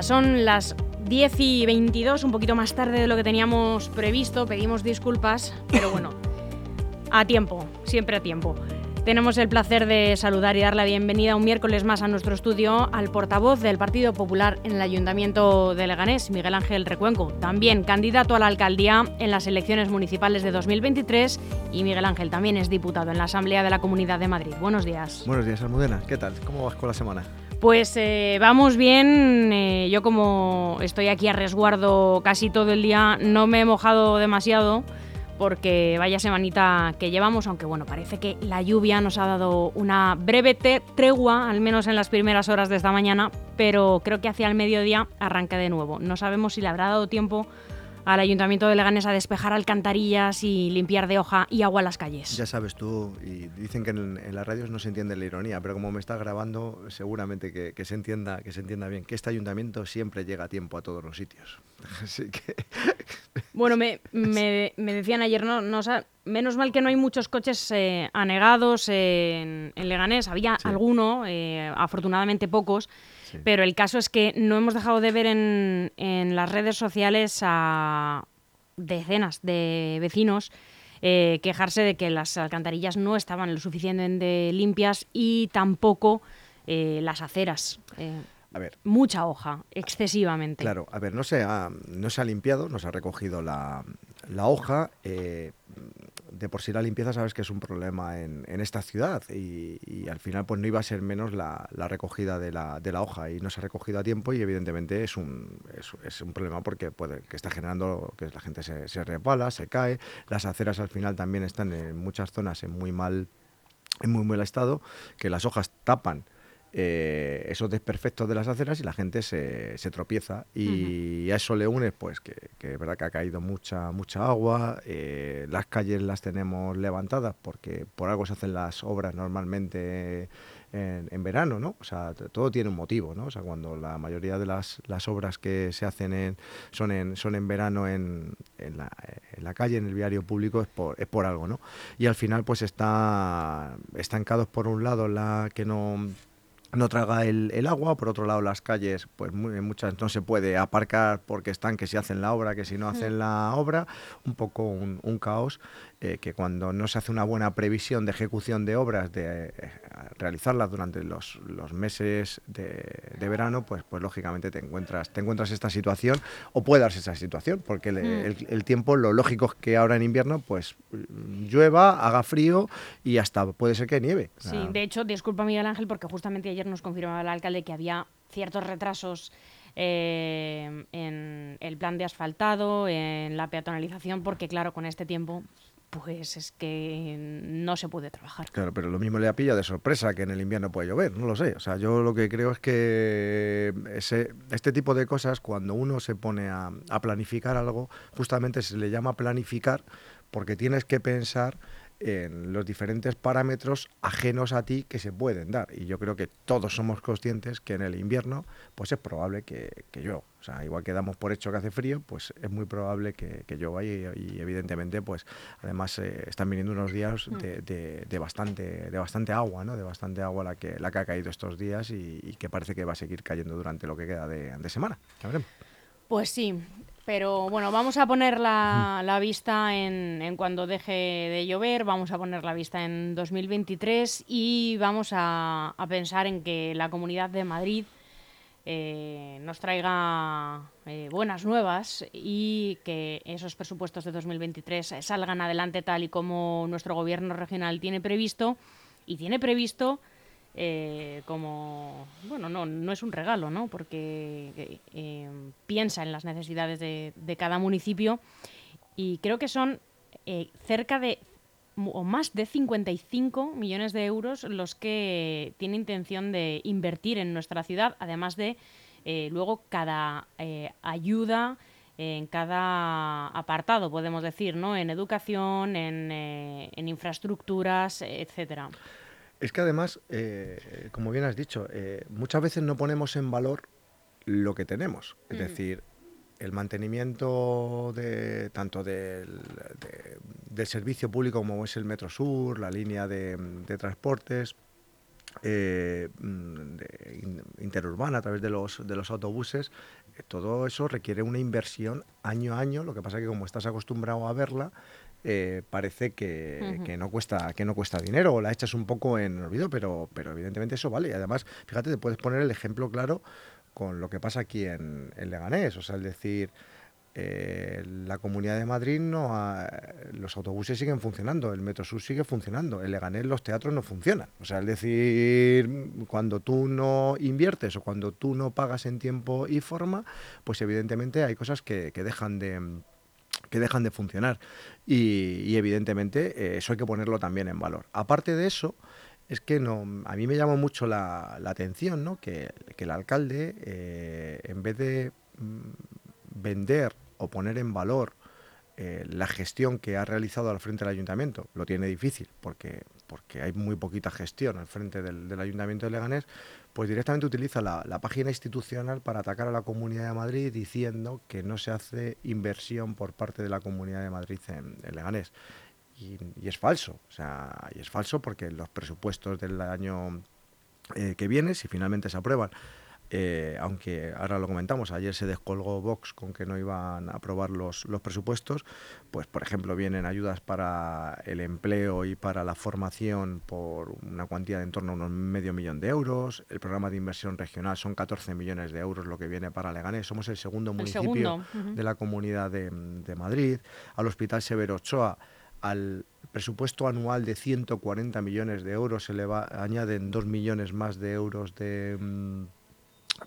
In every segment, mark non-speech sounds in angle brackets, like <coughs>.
Son las 10 y 22, un poquito más tarde de lo que teníamos previsto, pedimos disculpas, pero bueno, a tiempo, siempre a tiempo. Tenemos el placer de saludar y dar la bienvenida un miércoles más a nuestro estudio al portavoz del Partido Popular en el Ayuntamiento de Leganés, Miguel Ángel Recuenco, también candidato a la alcaldía en las elecciones municipales de 2023 y Miguel Ángel también es diputado en la Asamblea de la Comunidad de Madrid. Buenos días. Buenos días, Almudena. ¿Qué tal? ¿Cómo vas con la semana? Pues eh, vamos bien. Eh, yo como estoy aquí a resguardo casi todo el día, no me he mojado demasiado porque vaya semanita que llevamos, aunque bueno, parece que la lluvia nos ha dado una breve tregua, al menos en las primeras horas de esta mañana, pero creo que hacia el mediodía arranca de nuevo. No sabemos si le habrá dado tiempo al Ayuntamiento de Leganés a despejar alcantarillas y limpiar de hoja y agua las calles. Ya sabes tú, y dicen que en, las radios no se entiende la ironía, pero como me está grabando, seguramente que, se entienda, que se entienda bien, que este ayuntamiento siempre llega a tiempo a todos los sitios. <laughs> Así que... <laughs> Bueno, me, decían ayer, no, no, menos mal que no hay muchos coches eh, anegados en, Leganés, había alguno, eh, afortunadamente pocos, pero el caso es que no hemos dejado de ver en, en las redes sociales a decenas de vecinos eh, quejarse de que las alcantarillas no estaban lo suficientemente limpias y tampoco eh, las aceras. Eh, a ver. Mucha hoja, excesivamente. Claro, a ver, no se ha, no se ha limpiado, no se ha recogido la, la hoja de por sí la limpieza sabes que es un problema en, esta ciudad y, al final pues no iba a ser menos la, recogida de la, de la, hoja y no se ha recogido a tiempo y evidentemente es un, es, un problema porque puede, que está generando que la gente se, se repala, se cae, las aceras al final también están en muchas zonas en muy mal, en muy mal estado, que las hojas tapan eh, esos desperfectos de las aceras y la gente se, se tropieza y a eso le une pues que, es verdad que ha caído mucha mucha agua eh, las calles las tenemos levantadas porque por algo se hacen las obras normalmente en, verano, ¿no? O sea, todo tiene un motivo, ¿no? O sea, cuando la mayoría de las, las obras que se hacen en, son, en, son en verano en, en, la, en la calle, en el viario público, es por, es por algo, ¿no? Y al final, pues está estancados por un lado la que no no traga el, agua, por otro lado las calles, pues muy, muchas no se puede aparcar porque están que si hacen la obra, que si no hacen la obra, un poco un, caos eh, que cuando no se hace una buena previsión de ejecución de obras, de eh, realizarlas durante los, meses de, verano, pues, pues lógicamente te encuentras, te encuentras esta situación o puede darse esa situación, porque mm. el, tiempo, lo lógico es que ahora en invierno pues llueva, haga frío y hasta puede ser que nieve. Sí, de hecho, disculpa Miguel Ángel, porque justamente ayer nos confirmaba el alcalde que había ciertos retrasos eh, en el plan de asfaltado, en la peatonalización, porque claro, con este tiempo pues es que no se puede trabajar. Claro, pero lo mismo le ha pillado de sorpresa que en el invierno puede llover, no lo sé. O sea, yo lo que creo es que ese, este tipo de cosas, cuando uno se pone a, a planificar algo, justamente se le llama planificar porque tienes que pensar en los diferentes parámetros ajenos a ti que se pueden dar. Y yo creo que todos somos conscientes que en el invierno pues es probable que, que yo, o sea, igual que damos por hecho que hace frío, pues es muy probable que, que llueva y, y, evidentemente pues además eh, están viniendo unos días mm. de, de, bastante, de bastante agua, ¿no? de bastante agua la que, la que ha caído estos días y, que parece que va a seguir cayendo durante lo que queda de, de semana. Pues sí, pero bueno, vamos a poner la, vista en, cuando deje de llover, vamos a poner la vista en 2023 y vamos a, pensar en que la Comunidad de Madrid eh, nos traiga eh, buenas nuevas y que esos presupuestos de 2023 salgan adelante tal y como nuestro gobierno regional tiene previsto y tiene previsto eh, como, bueno, no, no es un regalo, ¿no? Porque eh, piensa en las necesidades de, cada municipio y creo que son eh, cerca de o más de 55 millones de euros los que tiene intención de invertir en nuestra ciudad, además de luego cada ayuda en cada apartado, podemos decir, ¿no? En educación, en, en infraestructuras, etcétera. Es que además, eh, como bien has dicho, eh, muchas veces no ponemos en valor lo que tenemos. Es decir, el mantenimiento de tanto del, servicio público como es el Metro Sur, la línea de, transportes, eh, mm, interurbana, a través de los, de los autobuses, todo eso requiere una inversión año a año, lo que pasa que como estás acostumbrado a verla, eh, parece que, que, no cuesta, que no cuesta dinero o la echas un poco en olvido, pero, pero evidentemente eso vale. Y además, fíjate, te puedes poner el ejemplo claro con lo que pasa aquí en, en Leganés, o sea, es decir, eh, la Comunidad de Madrid no los autobuses siguen funcionando, el Metro Sur sigue funcionando, en Leganés los teatros no funcionan. O sea, es decir, cuando tú no inviertes o cuando tú no pagas en tiempo y forma, pues evidentemente hay cosas que, dejan de que dejan de funcionar y, evidentemente eh, eso hay que ponerlo también en valor. Aparte de eso, es que no, a mí me llamó mucho la, atención ¿no? que, el alcalde, eh, en vez de mm, vender o poner en valor eh, la gestión que ha realizado al frente del ayuntamiento. Lo tiene difícil porque, porque hay muy poquita gestión al frente del, ayuntamiento de Leganés, pues directamente utiliza la, página institucional para atacar a la Comunidad de Madrid diciendo que no se hace inversión por parte de la Comunidad de Madrid en, Leganés. Y, es falso, o sea, y es falso porque los presupuestos del año eh, que viene, si finalmente se aprueban, eh, aunque ahora lo comentamos, ayer se descolgó Vox con que no iban a aprobar los, los presupuestos, pues por ejemplo vienen ayudas para el empleo y para la formación por una cuantía de en torno a unos medio millón de euros, el programa de inversión regional son 14 millones de euros lo que viene para Leganés, somos el segundo municipio de la comunidad de, de Madrid, al Hospital Severo Ochoa al presupuesto anual de 140 millones de euros se le va, añaden 2 millones más de euros de, mm,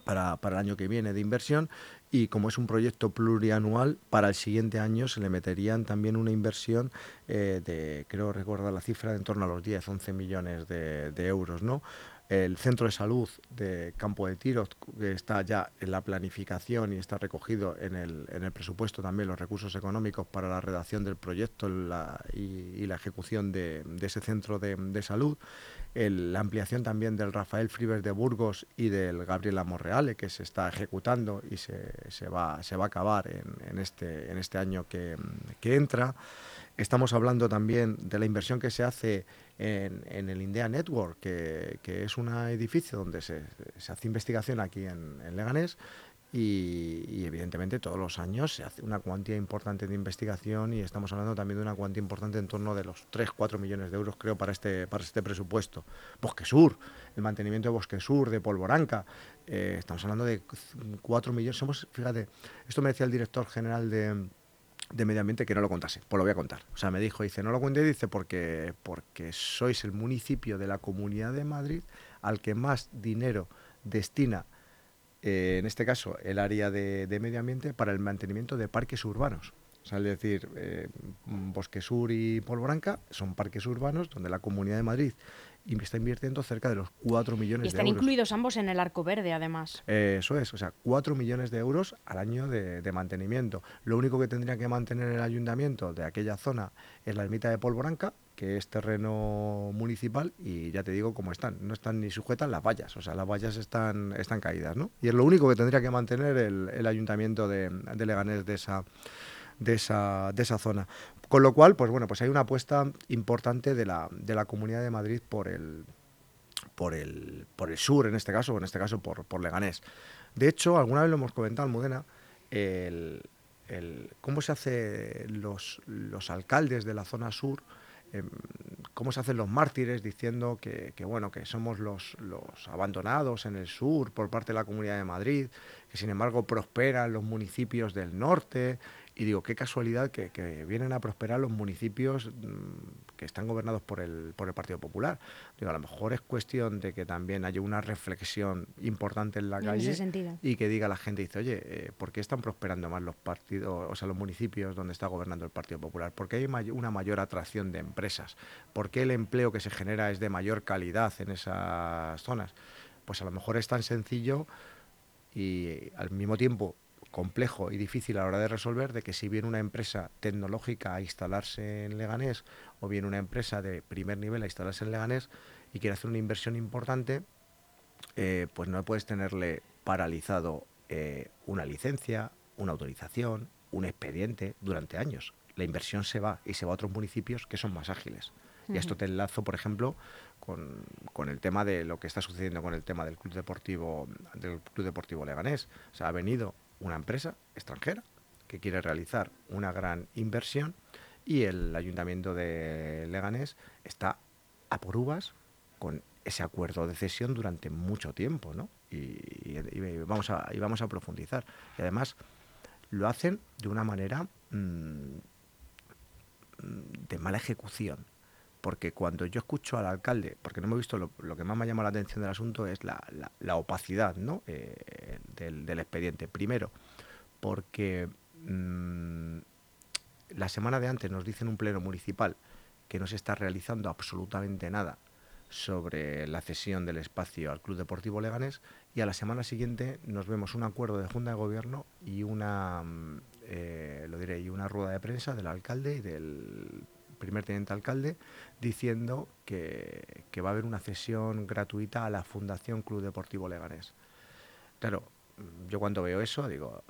para, para, el año que viene de inversión y como es un proyecto plurianual, para el siguiente año se le meterían también una inversión eh, de, creo recordar la cifra, de en torno a los 10, 11 millones de, de euros, ¿no? el centro de salud de Campo de Tiro, que está ya en la planificación y está recogido en el, en el presupuesto también los recursos económicos para la redacción del proyecto y, la ejecución de, ese centro de, salud. La ampliación también del Rafael Fribers de Burgos y del Gabriela Morreale, que se está ejecutando y se, se, va, se va a acabar en, este, en este año que, entra. Estamos hablando también de la inversión que se hace en, el India Network, que, es un edificio donde se, hace investigación aquí en, Leganés y, evidentemente todos los años se hace una cuantía importante de investigación y estamos hablando también de una cuantía importante en torno de los 3-4 millones de euros creo para este, para este presupuesto. Bosque Sur, el mantenimiento de Bosque Sur, de Polvoranca, eh, estamos hablando de 4 millones, somos, fíjate, esto me decía el director general de de medio ambiente que no lo contase. Pues lo voy a contar. O sea, me dijo, dice, no lo cuente, dice, porque, porque sois el municipio de la Comunidad de Madrid al que más dinero destina, eh, en este caso, el área de, medio ambiente para el mantenimiento de parques urbanos. O sea, es decir, eh, Bosque Sur y Polvoranca son parques urbanos donde la Comunidad de Madrid y está invirtiendo cerca de los 4 millones de euros. están incluidos ambos en el arco verde, además. eso es, o sea, 4 millones de euros al año de, mantenimiento. Lo único que tendría que mantener el ayuntamiento de aquella zona es la ermita de Polvoranca, que es terreno municipal, y ya te digo cómo están. No están ni sujetas las vallas, o sea, las vallas están, están caídas, ¿no? Y es lo único que tendría que mantener el, ayuntamiento de, de Leganés de esa de esa, de esa zona. Con lo cual, pues bueno, pues hay una apuesta importante de la, de la Comunidad de Madrid por el, por el, por el sur, en este caso, o en este caso por, por Leganés. De hecho, alguna vez lo hemos comentado, Almudena, el, el, cómo se hace los, los alcaldes de la zona sur, em, cómo se hacen los mártires diciendo que, bueno, que somos los, los abandonados en el sur por parte de la Comunidad de Madrid, que sin embargo prosperan los municipios del norte, y digo, qué casualidad que, vienen a prosperar los municipios mm, que están gobernados por el, por el Partido Popular. Digo, a lo mejor es cuestión de que también haya una reflexión importante en la calle y que diga la gente, dice, oye, eh, ¿por qué están prosperando más los partidos, o sea, los municipios donde está gobernando el Partido Popular? ¿Por qué hay una mayor atracción de empresas? ¿Por qué el empleo que se genera es de mayor calidad en esas zonas? Pues a lo mejor es tan sencillo y al mismo tiempo complejo y difícil a la hora de resolver de que si viene una empresa tecnológica a instalarse en Leganés o viene una empresa de primer nivel a instalarse en Leganés y quiere hacer una inversión importante, eh, pues no puedes tenerle paralizado eh, una licencia, una autorización, un expediente durante años. La inversión se va y se va a otros municipios que son más ágiles. Y esto te enlazo, por ejemplo, con, el tema de lo que está sucediendo con el tema del Club Deportivo, del Club Deportivo Leganés. O sea, ha venido una empresa extranjera que quiere realizar una gran inversión y el ayuntamiento de Leganés está a por uvas con ese acuerdo de cesión durante mucho tiempo, ¿no? Y, vamos, a, y vamos a profundizar. Y además lo hacen de una manera mm, de mala ejecución porque cuando yo escucho al alcalde, porque no me he visto, lo, que más me ha llamado la atención del asunto es la, opacidad ¿no? Eh, del, expediente. Primero, porque mm, la semana de antes nos dicen un pleno municipal que no se está realizando absolutamente nada sobre la cesión del espacio al Club Deportivo Leganés y a la semana siguiente nos vemos un acuerdo de Junta de Gobierno y una, mm, eh, lo diré, una rueda de prensa del alcalde y del primer teniente alcalde, diciendo que, va a haber una cesión gratuita a la Fundación Club Deportivo Leganés. Claro, yo cuando veo eso digo,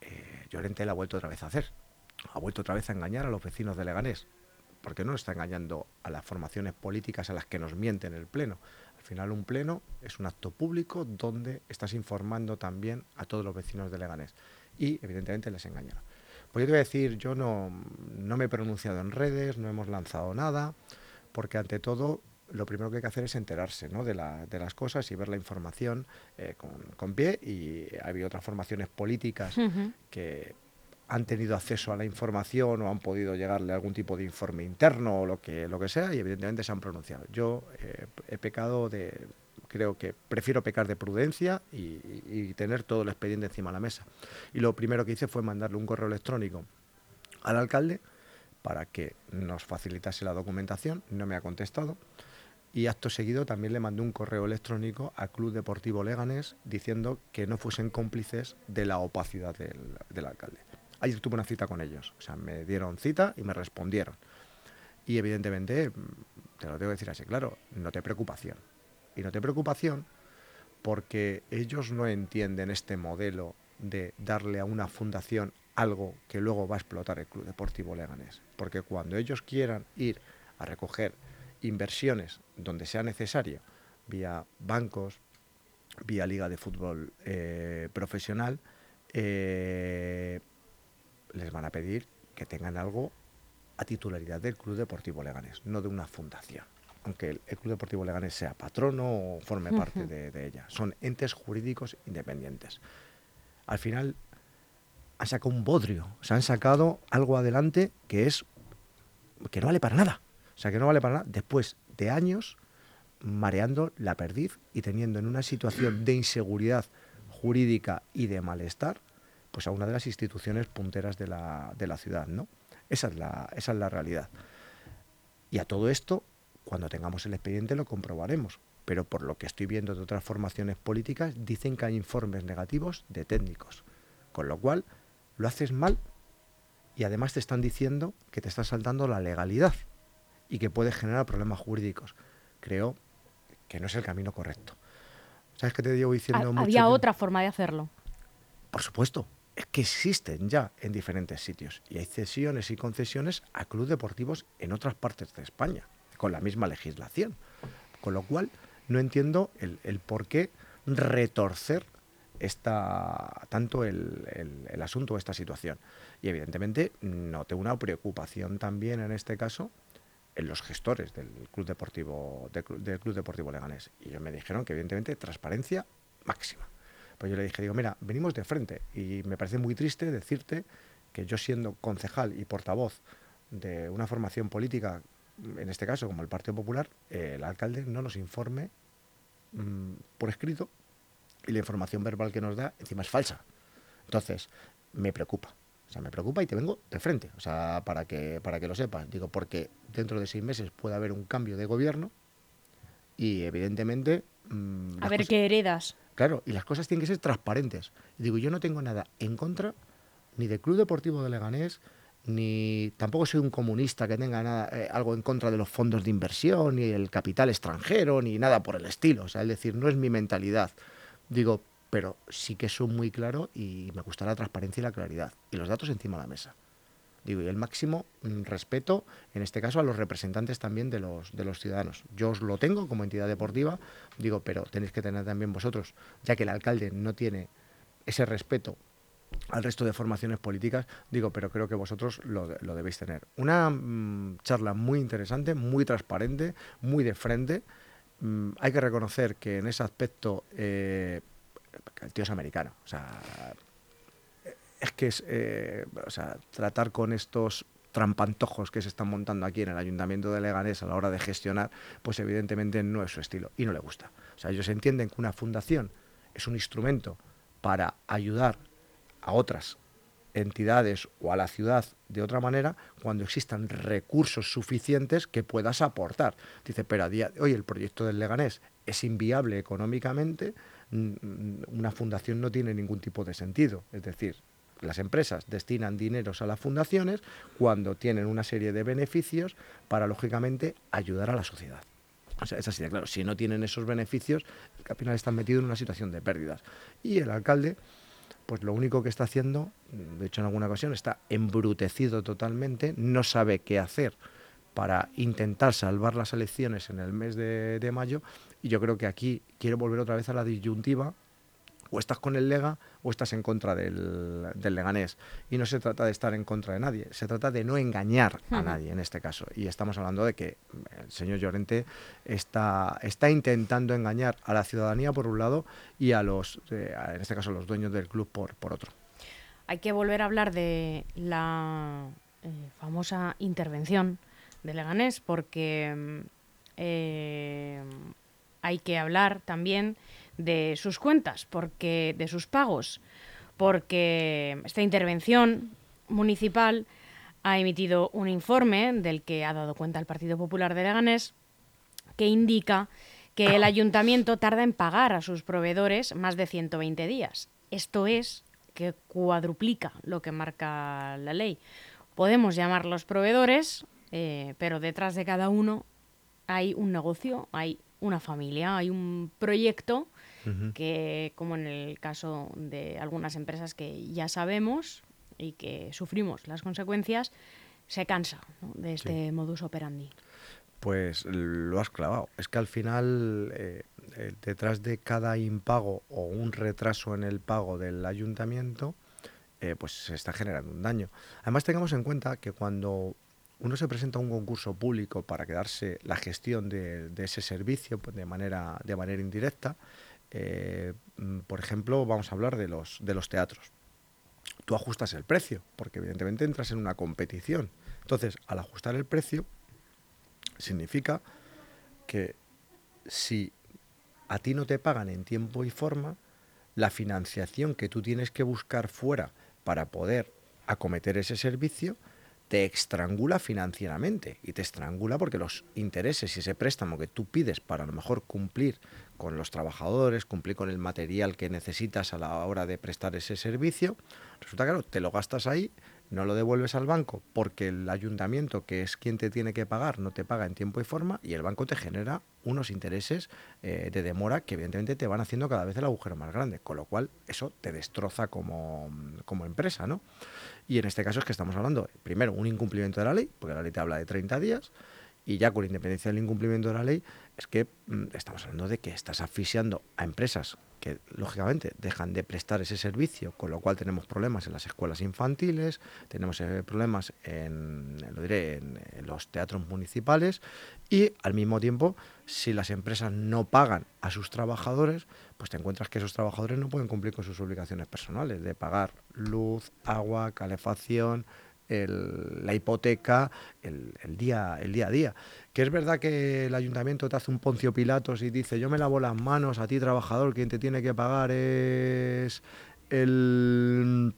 eh, Llorente la ha vuelto otra vez a hacer. Ha vuelto otra vez a engañar a los vecinos de Leganés. Porque no está engañando a las formaciones políticas a las que nos mienten el Pleno. Al final un Pleno es un acto público donde estás informando también a todos los vecinos de Leganés. Y evidentemente les engañaron. Pues yo te voy a decir, yo no, me he pronunciado en redes, no hemos lanzado nada, porque ante todo lo primero que hay que hacer es enterarse ¿no? de, las cosas y ver la información eh, con, pie. Y ha habido otras formaciones políticas que han tenido acceso a la información o han podido llegarle a algún tipo de informe interno o lo que, lo que sea y evidentemente se han pronunciado. Yo eh, he pecado de creo que prefiero pecar de prudencia y, tener todo el expediente encima de la mesa. Y lo primero que hice fue mandarle un correo electrónico al alcalde para que nos facilitase la documentación, no me ha contestado. Y acto seguido también le mandé un correo electrónico al Club Deportivo Leganés diciendo que no fuesen cómplices de la opacidad del, del alcalde. Ayer tuve una cita con ellos, o sea, me dieron cita y me respondieron. Y evidentemente, te lo tengo que decir así, claro, no te preocupación y no te preocupación porque ellos no entienden este modelo de darle a una fundación algo que luego va a explotar el Club Deportivo Leganés. Porque cuando ellos quieran ir a recoger inversiones donde sea necesario, vía bancos, vía liga de fútbol eh, profesional, eh, les van a pedir que tengan algo a titularidad del Club Deportivo Leganés, no de una fundación aunque el, Club Deportivo Leganés sea patrono o forme parte de, ella. Son entes jurídicos independientes. Al final han sacado un bodrio, se han sacado algo adelante que es que no vale para nada. O sea, que no vale para nada después de años mareando la perdiz y teniendo en una situación de inseguridad jurídica y de malestar, pues a una de las instituciones punteras de la, de la ciudad, ¿no? Esa es la, esa es la realidad. Y a todo esto cuando tengamos el expediente lo comprobaremos, pero por lo que estoy viendo de otras formaciones políticas, dicen que hay informes negativos de técnicos, con lo cual lo haces mal y además te están diciendo que te estás saltando la legalidad y que puede generar problemas jurídicos. Creo que no es el camino correcto. ¿Sabes qué te digo diciendo? Había otra forma de hacerlo. Por supuesto, es que existen ya en diferentes sitios y hay cesiones y concesiones a clubes deportivos en otras partes de España con la misma legislación. Con lo cual, no entiendo el, por qué retorcer esta, tanto el, el, asunto, esta situación. Y evidentemente noté una preocupación también en este caso en los gestores del Club Deportivo, del, Club Deportivo Leganés. Y ellos me dijeron que evidentemente transparencia máxima. Pues yo le dije, digo, mira, venimos de frente y me parece muy triste decirte que yo siendo concejal y portavoz de una formación política en este caso, como el Partido Popular, eh, el alcalde no nos informe mm, por escrito y la información verbal que nos da encima es falsa. Entonces, me preocupa. O sea, me preocupa y te vengo de frente. O sea, para que, para que lo sepas. Digo, porque dentro de seis meses puede haber un cambio de gobierno y evidentemente... Mm, a ver qué heredas. Claro, y las cosas tienen que ser transparentes. digo, yo no tengo nada en contra ni del Club Deportivo de Leganés, ni tampoco soy un comunista que tenga nada, eh, algo en contra de los fondos de inversión, ni el capital extranjero, ni nada por el estilo. O sea, es decir, no es mi mentalidad. Digo, pero sí que soy muy claro y me gusta la transparencia y la claridad. Y los datos encima de la mesa. Digo, y el máximo mm, respeto, en este caso, a los representantes también de los, de los ciudadanos. Yo os lo tengo como entidad deportiva, digo, pero tenéis que tener también vosotros, ya que el alcalde no tiene ese respeto al resto de formaciones políticas, digo, pero creo que vosotros lo, debéis tener. Una mm, charla muy interesante, muy transparente, muy de frente. Mm, hay que reconocer que en ese aspecto eh, el tío es americano. Es que es, eh, o sea, tratar con estos trampantojos que se están montando aquí en el Ayuntamiento de Leganés a la hora de gestionar, pues evidentemente no es su estilo y no le gusta. O sea, ellos entienden que una fundación es un instrumento para ayudar a otras entidades o a la ciudad de otra manera cuando existan recursos suficientes que puedas aportar. Dice, pero a día de hoy el proyecto del Leganés es inviable económicamente, una fundación no tiene ningún tipo de sentido. Es decir, las empresas destinan dineros a las fundaciones cuando tienen una serie de beneficios para, lógicamente, ayudar a la sociedad. O sea, es así claro. Si no tienen esos beneficios, al final están metidos en una situación de pérdidas. Y el alcalde, pues lo único que está haciendo, de hecho en alguna ocasión, está embrutecido totalmente, no sabe qué hacer para intentar salvar las elecciones en el mes de, mayo. Y yo creo que aquí quiere volver otra vez a la disyuntiva o estás con el Lega o estás en contra del, Leganés. Y no se trata de estar en contra de nadie, se trata de no engañar a nadie en este caso. Y estamos hablando de que el señor Llorente está, está intentando engañar a la ciudadanía por un lado y a los, eh, en este caso, a los dueños del club por, por otro. Hay que volver a hablar de la eh, famosa intervención de Leganés porque mm, eh, hay que hablar también de sus cuentas, porque de sus pagos, porque esta intervención municipal ha emitido un informe del que ha dado cuenta el Partido Popular de Leganés que indica que el <coughs> ayuntamiento tarda en pagar a sus proveedores más de 120 días. Esto es que cuadruplica lo que marca la ley. Podemos llamarlos proveedores, eh, pero detrás de cada uno hay un negocio, hay una familia, hay un proyecto que, como en el caso de algunas empresas que ya sabemos y que sufrimos las consecuencias, se cansa de este modus operandi. Pues lo has clavado. Es que al final, eh, eh, detrás de cada impago o un retraso en el pago del ayuntamiento, eh, pues se está generando un daño. Además, tengamos en cuenta que cuando uno se presenta a un concurso público para quedarse la gestión de, ese servicio pues, de, manera, de manera indirecta, eh, mm, por ejemplo, vamos a hablar de los, de los teatros. Tú ajustas el precio, porque evidentemente entras en una competición. Entonces, al ajustar el precio, significa que si a ti no te pagan en tiempo y forma, la financiación que tú tienes que buscar fuera para poder acometer ese servicio, te estrangula financieramente y te estrangula porque los intereses y ese préstamo que tú pides para a lo mejor cumplir con los trabajadores, cumplir con el material que necesitas a la hora de prestar ese servicio, resulta que te lo gastas ahí, no lo devuelves al banco porque el ayuntamiento, que es quien te tiene que pagar, no te paga en tiempo y forma y el banco te genera unos intereses eh, de demora que evidentemente te van haciendo cada vez el agujero más grande, con lo cual eso te destroza como, como empresa, ¿no? Y en este caso es que estamos hablando, primero, un incumplimiento de la ley, porque la ley te habla de 30 días, y ya con independencia del incumplimiento de la ley, es que mm, estamos hablando de que estás asfixiando a empresas que, lógicamente, dejan de prestar ese servicio, con lo cual tenemos problemas en las escuelas infantiles, tenemos eh, problemas en, lo diré, en, los teatros municipales, y al mismo tiempo, si las empresas no pagan a sus trabajadores, pues te encuentras que esos trabajadores no pueden cumplir con sus obligaciones personales de pagar luz, agua, calefacción, la hipoteca, el, día, el día a día. Que es verdad que el ayuntamiento te hace un poncio pilatos y dice, yo me lavo las manos, a ti trabajador, quien te tiene que pagar es el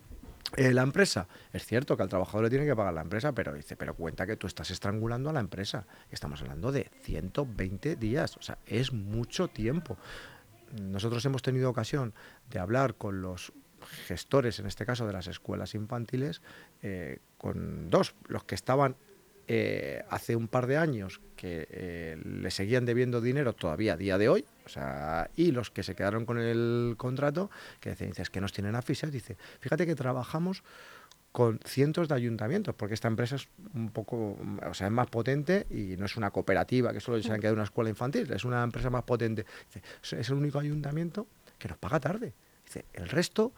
eh, la empresa. Es cierto que al trabajador le tiene que pagar la empresa, pero dice, pero cuenta que tú estás estrangulando a la empresa. Estamos hablando de 120 días, o sea, es mucho tiempo. Nosotros hemos tenido ocasión de hablar con los gestores, en este caso de las escuelas infantiles, eh, con dos, los que estaban eh, hace un par de años que eh, le seguían debiendo dinero todavía a día de hoy, o sea, y los que se quedaron con el contrato, que dicen, es que nos tienen aficionados, dice, fíjate que trabajamos con cientos de ayuntamientos, porque esta empresa es un poco, o sea, es más potente y no es una cooperativa que solo se han quedado una escuela infantil, es una empresa más potente. Dice, es el único ayuntamiento que nos paga tarde. El resto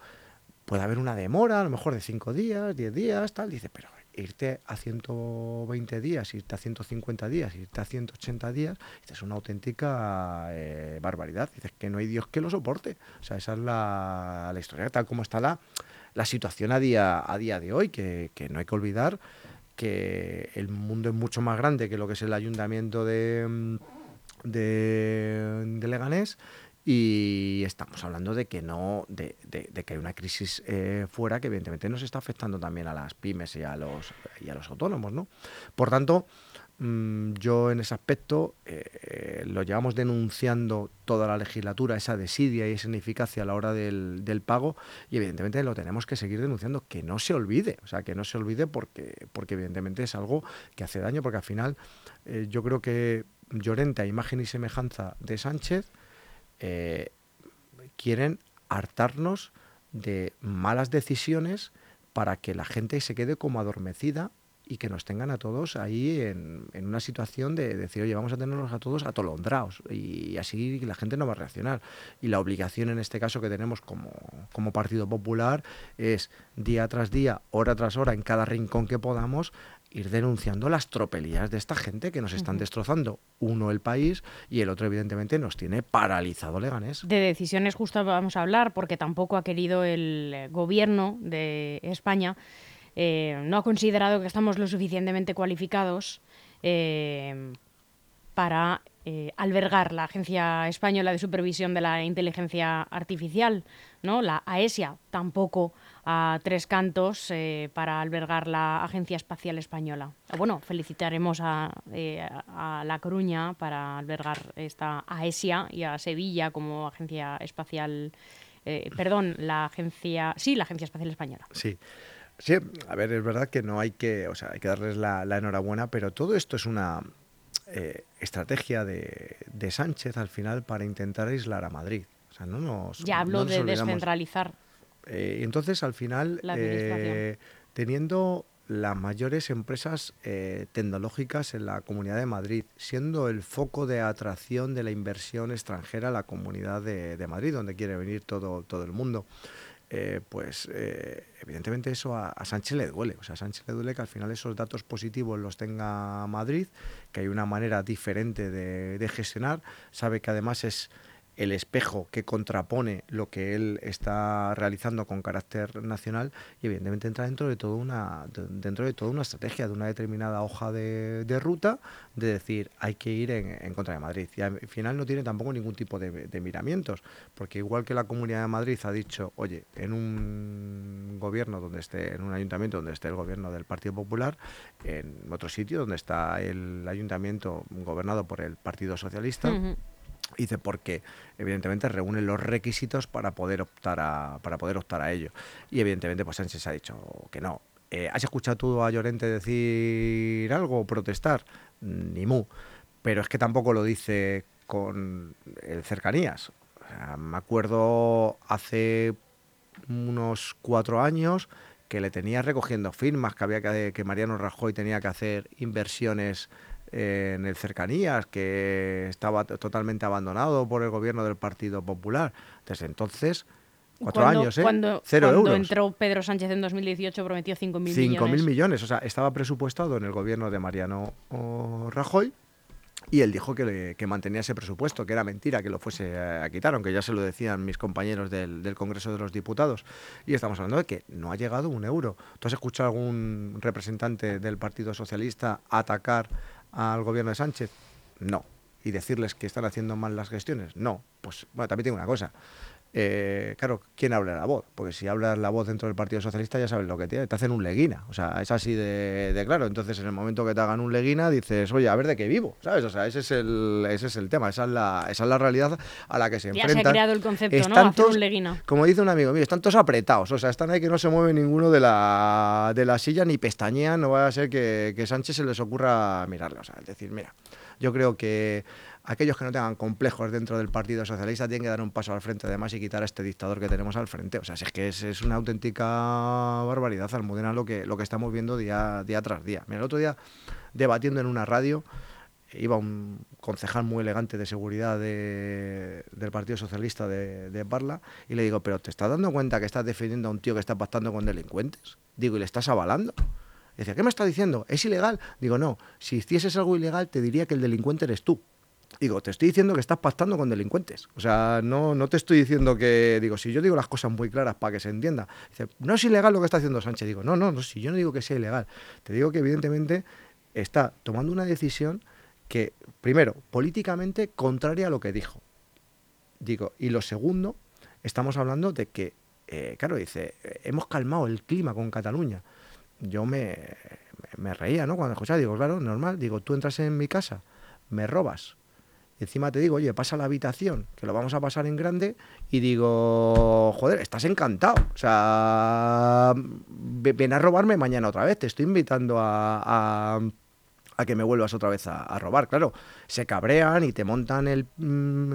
puede haber una demora, a lo mejor de 5 días, 10 días, tal. Dice, pero irte a 120 días, irte a 150 días, irte a 180 días, es una auténtica eh, barbaridad. Dices que no hay Dios que lo soporte. O sea, esa es la, la historia, tal como está la, la situación a día, a día de hoy, que, que, no hay que olvidar que el mundo es mucho más grande que lo que es el ayuntamiento de, de Leganés y estamos hablando de que no de, de, que hay una crisis eh, fuera que evidentemente nos está afectando también a las pymes y a los y a los autónomos no por tanto mmm, yo en ese aspecto eh, lo llevamos denunciando toda la legislatura esa desidia y esa ineficacia a la hora del, del, pago y evidentemente lo tenemos que seguir denunciando que no se olvide o sea que no se olvide porque porque evidentemente es algo que hace daño porque al final eh, yo creo que Llorente a imagen y semejanza de Sánchez eh, quieren hartarnos de malas decisiones para que la gente se quede como adormecida y que nos tengan a todos ahí en, una situación de decir, oye, vamos a tenerlos a todos atolondrados y así la gente no va a reaccionar. Y la obligación en este caso que tenemos como Partido Popular es día tras día, hora tras hora, en cada rincón que podamos, ir denunciando las tropelías de esta gente que nos están destrozando, uno el país y el otro evidentemente nos tiene paralizado Leganés. De decisiones justo vamos a hablar porque tampoco ha querido el gobierno de España, eh, no ha considerado que estamos lo suficientemente cualificados eh, para eh, albergar la Agencia Española de Supervisión de la Inteligencia Artificial, ¿no? la AESIA, tampoco a tres cantos eh, para albergar la Agencia Espacial Española. Bueno, felicitaremos a, eh, a, La Coruña para albergar esta AESIA y a Sevilla como Agencia Espacial, eh, perdón, la Agencia, sí, la Agencia Espacial Española. Sí. Sí, a ver, es verdad que no hay que, o sea, hay que darles la, la enhorabuena, pero todo esto es una eh, estrategia de, de, Sánchez al final para intentar aislar a Madrid. O sea, no nos, ya hablo no nos de olvidamos. descentralizar. Eh, entonces, al final, eh, teniendo las mayores empresas eh, tecnológicas en la Comunidad de Madrid, siendo el foco de atracción de la inversión extranjera a la Comunidad de, de Madrid, donde quiere venir todo, todo el mundo. Eh, pues eh, evidentemente eso a, a, Sánchez le duele. O sea, a Sánchez le duele que al final esos datos positivos los tenga Madrid, que hay una manera diferente de, de gestionar, sabe que además es el espejo que contrapone lo que él está realizando con carácter nacional y evidentemente entra dentro de toda una dentro de toda una estrategia de una determinada hoja de, ruta de decir hay que ir en, en, contra de Madrid y al final no tiene tampoco ningún tipo de, de, miramientos porque igual que la Comunidad de Madrid ha dicho oye en un gobierno donde esté en un ayuntamiento donde esté el gobierno del Partido Popular en otro sitio donde está el ayuntamiento gobernado por el Partido Socialista Dice porque evidentemente reúnen los requisitos para poder optar a para poder optar a ello. Y evidentemente pues Sánchez ha dicho que no. Eh, ¿Has escuchado tú a Llorente decir algo protestar? Ni mu. Pero es que tampoco lo dice con el cercanías. O sea, me acuerdo hace unos cuatro años que le tenía recogiendo firmas, que había que, que Mariano Rajoy tenía que hacer inversiones eh, en el cercanías, que estaba totalmente abandonado por el gobierno del Partido Popular. Desde entonces, cuatro cuando, años, ¿eh? Cuando, Cero cuando euros. entró Pedro Sánchez en 2018 prometió 5.000 millones. 5.000 millones, o sea, estaba presupuestado en el gobierno de Mariano Rajoy. Y él dijo que, le, que, mantenía ese presupuesto, que era mentira que lo fuese a quitar, aunque ya se lo decían mis compañeros del, del, Congreso de los Diputados. Y estamos hablando de que no ha llegado un euro. ¿Tú has escuchado a algún representante del Partido Socialista atacar al gobierno de Sánchez? No. ¿Y decirles que están haciendo mal las gestiones? No. Pues bueno, también tengo una cosa. Eh, claro, ¿quién habla la voz? Porque si hablas la voz dentro del Partido Socialista ya sabes lo que tiene, te hacen un leguina, o sea, es así de, de, claro, entonces en el momento que te hagan un leguina dices, oye, a ver de qué vivo, ¿sabes? O sea, ese es el, ese es el tema, esa es, la, esa es la realidad a la que se ya enfrentan. se ha creado el concepto, están ¿no? Un leguina. Como dice un amigo mío, están todos apretados, o sea, están ahí que no se mueve ninguno de la, de la silla ni pestañean, no vaya a ser que, que Sánchez se les ocurra mirarle, o sea, es decir, mira, yo creo que aquellos que no tengan complejos dentro del Partido Socialista tienen que dar un paso al frente además y quitar a este dictador que tenemos al frente. O sea, es que es, una auténtica barbaridad, Almudena, lo que, estamos viendo día, tras día. El otro día, debatiendo en una radio, iba un concejal muy elegante de seguridad del Partido Socialista de, de, Parla y le digo, pero ¿te estás dando cuenta que estás defendiendo a un tío que está pactando con delincuentes? Digo, ¿y le estás avalando? Dice, ¿qué me está diciendo? ¿Es ilegal? Digo, no, si hicieses algo ilegal te diría que el delincuente eres tú. Digo, te estoy diciendo que estás pactando con delincuentes. O sea, no, no te estoy diciendo que. Digo, si yo digo las cosas muy claras para que se entienda. Dice, no es ilegal lo que está haciendo Sánchez. Digo, no, no, no, si yo no digo que sea ilegal. Te digo que evidentemente está tomando una decisión que, primero, políticamente contraria a lo que dijo. Digo, y lo segundo, estamos hablando de que, eh, claro, dice, hemos calmado el clima con Cataluña. Yo me, me reía, ¿no? Cuando escuchaba, digo, claro, normal, digo, tú entras en mi casa, me robas, encima te digo, oye, pasa la habitación, que lo vamos a pasar en grande, y digo, joder, estás encantado. O sea, ven a robarme mañana otra vez, te estoy invitando a, a, que me vuelvas otra vez a, robar. Claro, se cabrean y te montan el, mm,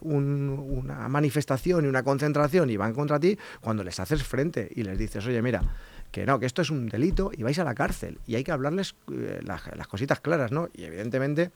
una manifestación y una concentración y van contra ti cuando les haces frente y les dices, oye, mira, que no, que esto es un delito y vais a la cárcel y hay que hablarles eh, las, las, cositas claras, ¿no? Y evidentemente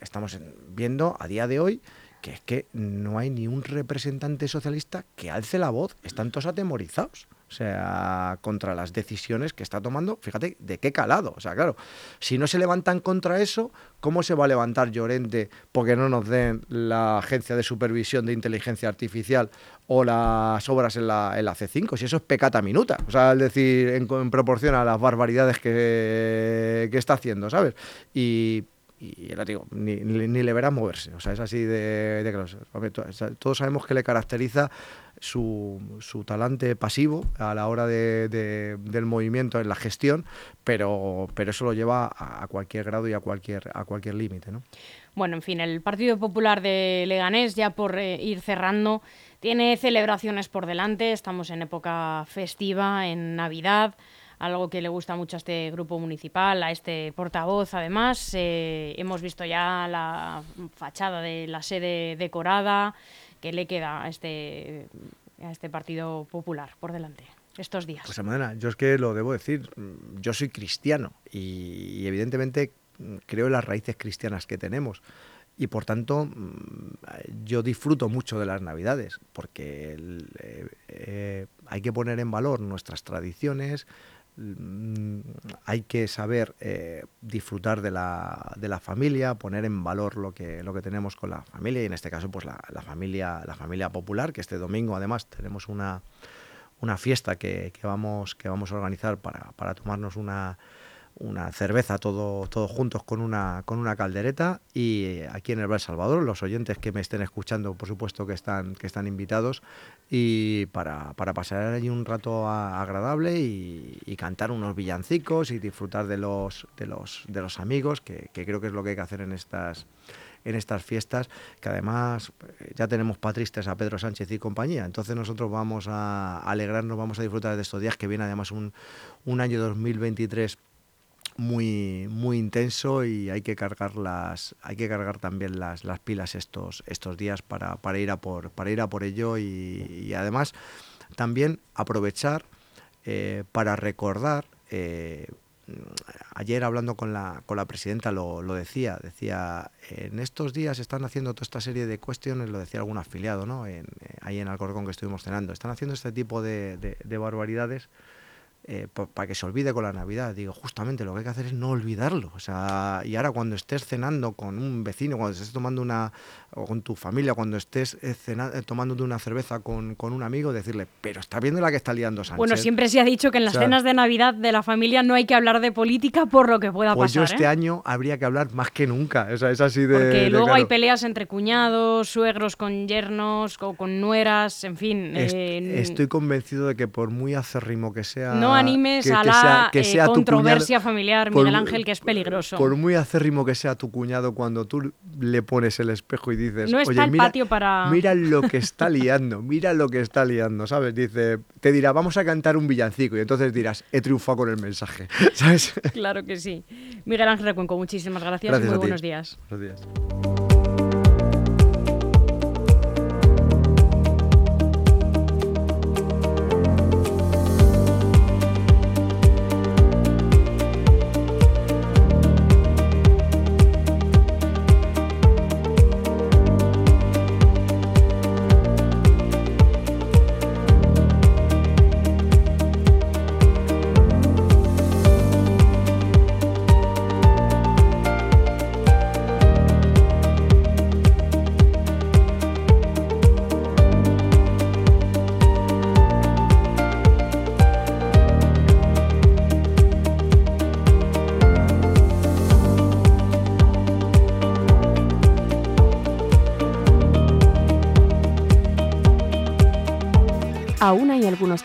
estamos viendo a día de hoy que es que no hay ni un representante socialista que alce la voz, están todos atemorizados. O sea, contra las decisiones que está tomando, fíjate de qué calado. O sea, claro, si no se levantan contra eso, ¿cómo se va a levantar Llorente porque no nos den la Agencia de Supervisión de Inteligencia Artificial o las obras en la, en la C5? Si eso es pecata minuta. O sea, es decir, en, proporción a las barbaridades que, que está haciendo, ¿sabes? Y y ya digo, ni, ni, le verá moverse. O sea, es así de, de Todos sabemos que le caracteriza su, su talante pasivo a la hora de, del movimiento en la gestión, pero, pero eso lo lleva a, cualquier grado y a cualquier, a cualquier límite. ¿no? Bueno, en fin, el Partido Popular de Leganés, ya por eh, ir cerrando, tiene celebraciones por delante. Estamos en época festiva, en Navidad algo que le gusta mucho a este grupo municipal, a este portavoz. Además, eh, hemos visto ya la fachada de la sede decorada que le queda a este, a este Partido Popular por delante estos días. Pues Amadena, yo es que lo debo decir, yo soy cristiano y, evidentemente creo en las raíces cristianas que tenemos y por tanto yo disfruto mucho de las navidades porque eh, eh, hay que poner en valor nuestras tradiciones, Mm, hay que saber eh, disfrutar de la, de la, familia, poner en valor lo que, lo que tenemos con la familia y en este caso pues la, la familia, la familia popular, que este domingo además tenemos una, una fiesta que, que, vamos, que vamos a organizar para, para tomarnos una, una cerveza todo, todos juntos con una, con una caldereta y aquí en el Bar Salvador, los oyentes que me estén escuchando, por supuesto que están, que están invitados y para, para pasar allí un rato agradable y, cantar unos villancicos y disfrutar de los, de los, de los amigos, que, creo que es lo que hay que hacer en estas en estas fiestas, que además eh, ya tenemos patristas a Pedro Sánchez y compañía. Entonces nosotros vamos a alegrarnos, vamos a disfrutar de estos días que viene además un, un año 2023 muy, muy intenso y hay que cargar las, hay que cargar también las, las pilas estos, estos días para, para, ir a por, para ir a por ello y, además también aprovechar eh, para recordar eh, ayer hablando con la, con la presidenta lo, lo, decía, decía, en estos días están haciendo toda esta serie de cuestiones, lo decía algún afiliado, ¿no? En, eh, ahí en Alcorcón que estuvimos cenando, están haciendo este tipo de, de barbaridades eh, para que se olvide con la Navidad. Digo, justamente lo que hay que hacer es no olvidarlo. O sea, y ahora cuando estés cenando con un vecino, cuando estés tomando una, o con tu familia, cuando estés eh, eh, tomándote una cerveza con, con, un amigo, decirle, pero está viendo la que está liando Sánchez. Bueno, siempre se ha dicho que en las cenas de Navidad de la familia no hay que hablar de política por lo que pueda pues pasar. Pues yo este año habría que hablar más que nunca. O sea, es así de. Porque luego hay peleas entre cuñados, suegros con yernos, o con nueras, en fin. estoy convencido de que por muy acérrimo que sea. No animes a la eh, controversia familiar, Miguel Ángel, que es peligroso. Por muy acérrimo que sea tu cuñado, cuando tú le pones el espejo y dices, no oye, mira, patio para... mira lo que está <laughs> liando, mira lo que está liando, ¿sabes? Dice, te dirá, vamos a cantar un villancico y entonces dirás, he triunfado con el mensaje, <laughs> ¿sabes? Claro que sí. Miguel Ángel Recuenco, muchísimas gracias, muy buenos días. Buenos días.